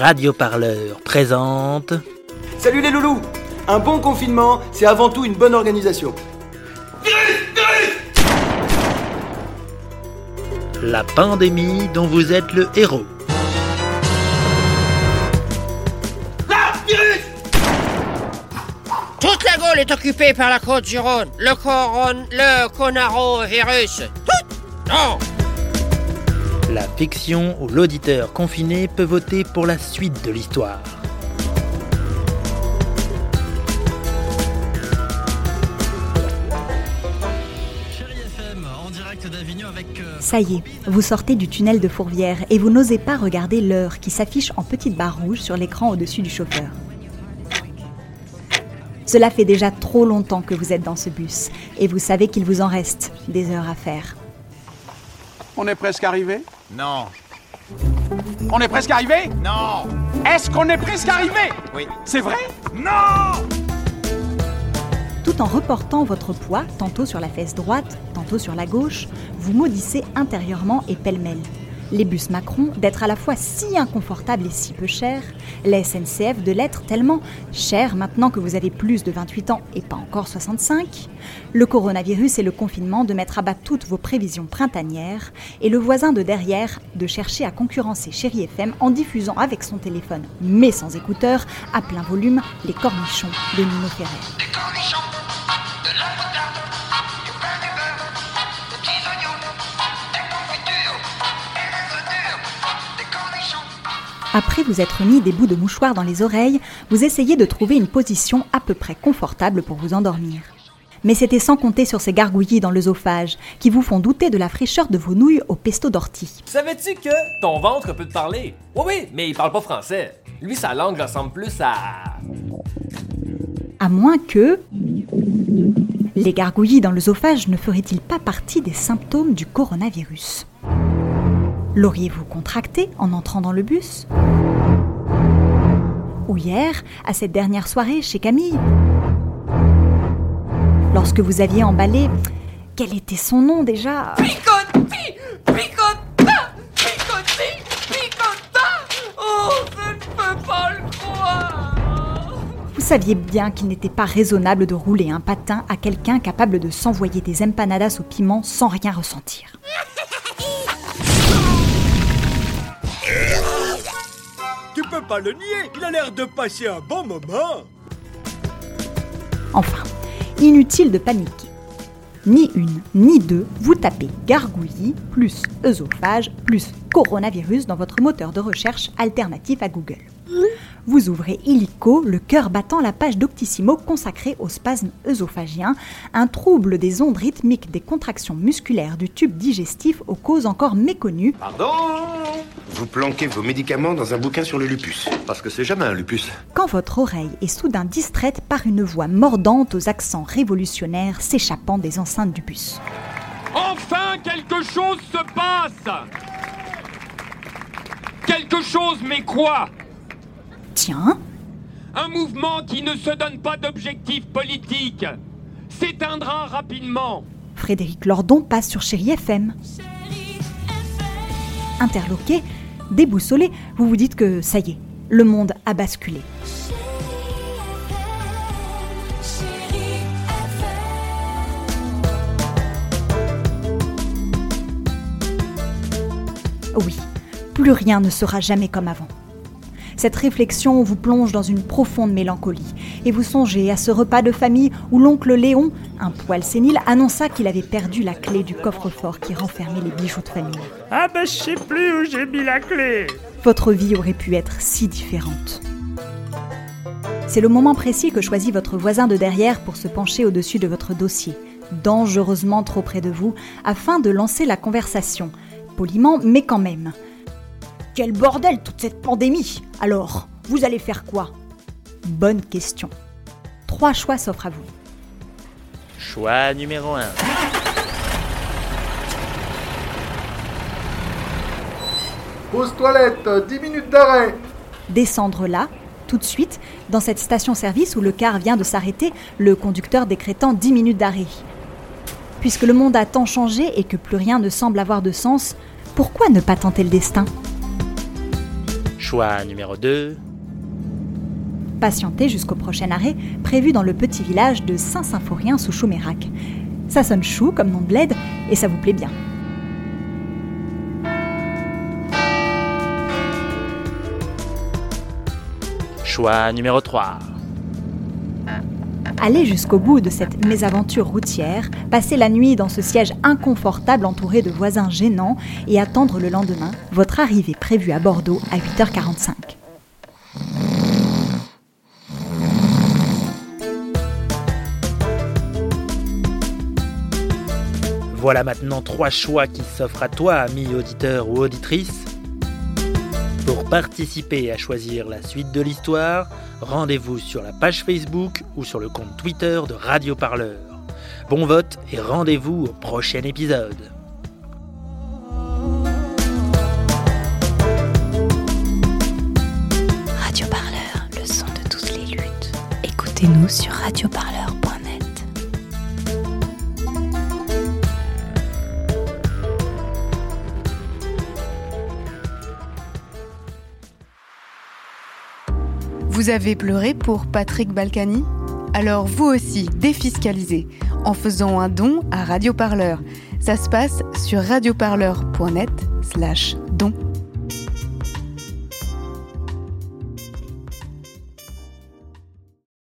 radioparleur présente. Salut les loulous Un bon confinement, c'est avant tout une bonne organisation. La pandémie dont vous êtes le héros. Toute la Gaule est occupée par la côte du Rhône. Le coron... le conarovirus. Tout Non La fiction où l'auditeur confiné peut voter pour la suite de l'histoire. Ça y est, vous sortez du tunnel de Fourvière et vous n'osez pas regarder l'heure qui s'affiche en petite barre rouge sur l'écran au-dessus du chauffeur. Cela fait déjà trop longtemps que vous êtes dans ce bus et vous savez qu'il vous en reste des heures à faire. On est presque arrivé? Non. On est presque arrivé? Non. Est-ce qu'on est presque arrivé? Oui. C'est vrai? Non Tout en reportant votre poids, tantôt sur la fesse droite, tantôt sur la gauche, vous maudissez intérieurement et pêle-mêle. Les bus Macron d'être à la fois si inconfortables et si peu chers, la SNCF de l'être tellement cher maintenant que vous avez plus de 28 ans et pas encore 65, le coronavirus et le confinement de mettre à bas toutes vos prévisions printanières, et le voisin de derrière de chercher à concurrencer Chéri FM en diffusant avec son téléphone, mais sans écouteurs, à plein volume, les cornichons de Nino Ferrer. Après vous être mis des bouts de mouchoir dans les oreilles, vous essayez de trouver une position à peu près confortable pour vous endormir. Mais c'était sans compter sur ces gargouillis dans l'œsophage qui vous font douter de la fraîcheur de vos nouilles au pesto d'ortie. Savais-tu que ton ventre peut te parler? Oui, oui, mais il parle pas français. Lui, sa langue ressemble plus à. À moins que. Les gargouillis dans l'œsophage ne feraient-ils pas partie des symptômes du coronavirus L'auriez-vous contracté en entrant dans le bus? Ou hier, à cette dernière soirée chez Camille? Lorsque vous aviez emballé. Quel était son nom déjà? Picotti Picotta Picotti Picotta Oh, je ne peux pas le croire. Vous saviez bien qu'il n'était pas raisonnable de rouler un patin à quelqu'un capable de s'envoyer des empanadas au piment sans rien ressentir. Peux pas le nier, il a l'air de passer un bon moment. Enfin, inutile de paniquer. Ni une, ni deux, vous tapez gargouillis plus œsophage plus coronavirus dans votre moteur de recherche alternatif à Google. Vous ouvrez illico, le cœur battant la page d'Octissimo consacrée au spasme œsophagien, un trouble des ondes rythmiques des contractions musculaires du tube digestif aux causes encore méconnues. Pardon Vous planquez vos médicaments dans un bouquin sur le lupus. Parce que c'est jamais un lupus. Quand votre oreille est soudain distraite par une voix mordante aux accents révolutionnaires s'échappant des enceintes du bus. Enfin, quelque chose se passe Quelque chose, mais quoi? Tiens, Un mouvement qui ne se donne pas d'objectif politique s'éteindra rapidement. Frédéric Lordon passe sur Chéri FM. Interloqué, déboussolé, vous vous dites que ça y est, le monde a basculé. Oui, plus rien ne sera jamais comme avant. Cette réflexion vous plonge dans une profonde mélancolie et vous songez à ce repas de famille où l'oncle Léon, un poil sénile, annonça qu'il avait perdu la clé du coffre-fort qui renfermait les bijoux de famille. Ah bah je sais plus où j'ai mis la clé. Votre vie aurait pu être si différente. C'est le moment précis que choisit votre voisin de derrière pour se pencher au-dessus de votre dossier, dangereusement trop près de vous, afin de lancer la conversation, poliment mais quand même. Quel bordel toute cette pandémie Alors, vous allez faire quoi? Bonne question. Trois choix s'offrent à vous. Choix numéro 1. Pause toilette, 10 minutes d'arrêt. Descendre là, tout de suite, dans cette station-service où le car vient de s'arrêter, le conducteur décrétant 10 minutes d'arrêt. Puisque le monde a tant changé et que plus rien ne semble avoir de sens, pourquoi ne pas tenter le destin? Choix numéro 2. Patientez jusqu'au prochain arrêt, prévu dans le petit village de Saint-Symphorien sous Chaumérac. Ça sonne chou comme nom de l'aide et ça vous plaît bien. Choix numéro 3. Allez jusqu'au bout de cette mésaventure routière, passer la nuit dans ce siège inconfortable entouré de voisins gênants et attendre le lendemain votre arrivée prévue à Bordeaux à 8h45. Voilà maintenant trois choix qui s'offrent à toi, ami auditeur ou auditrice. Participer à choisir la suite de l'histoire, rendez-vous sur la page Facebook ou sur le compte Twitter de Radio Parleur. Bon vote et rendez-vous au prochain épisode. Radio Parleur, le son de toutes les luttes. Écoutez-nous sur radioparleur.net. Vous avez pleuré pour Patrick Balkany? Alors vous aussi, défiscalisez en faisant un don à Radio Parleur. Ça se passe sur radioparleur.net slash don.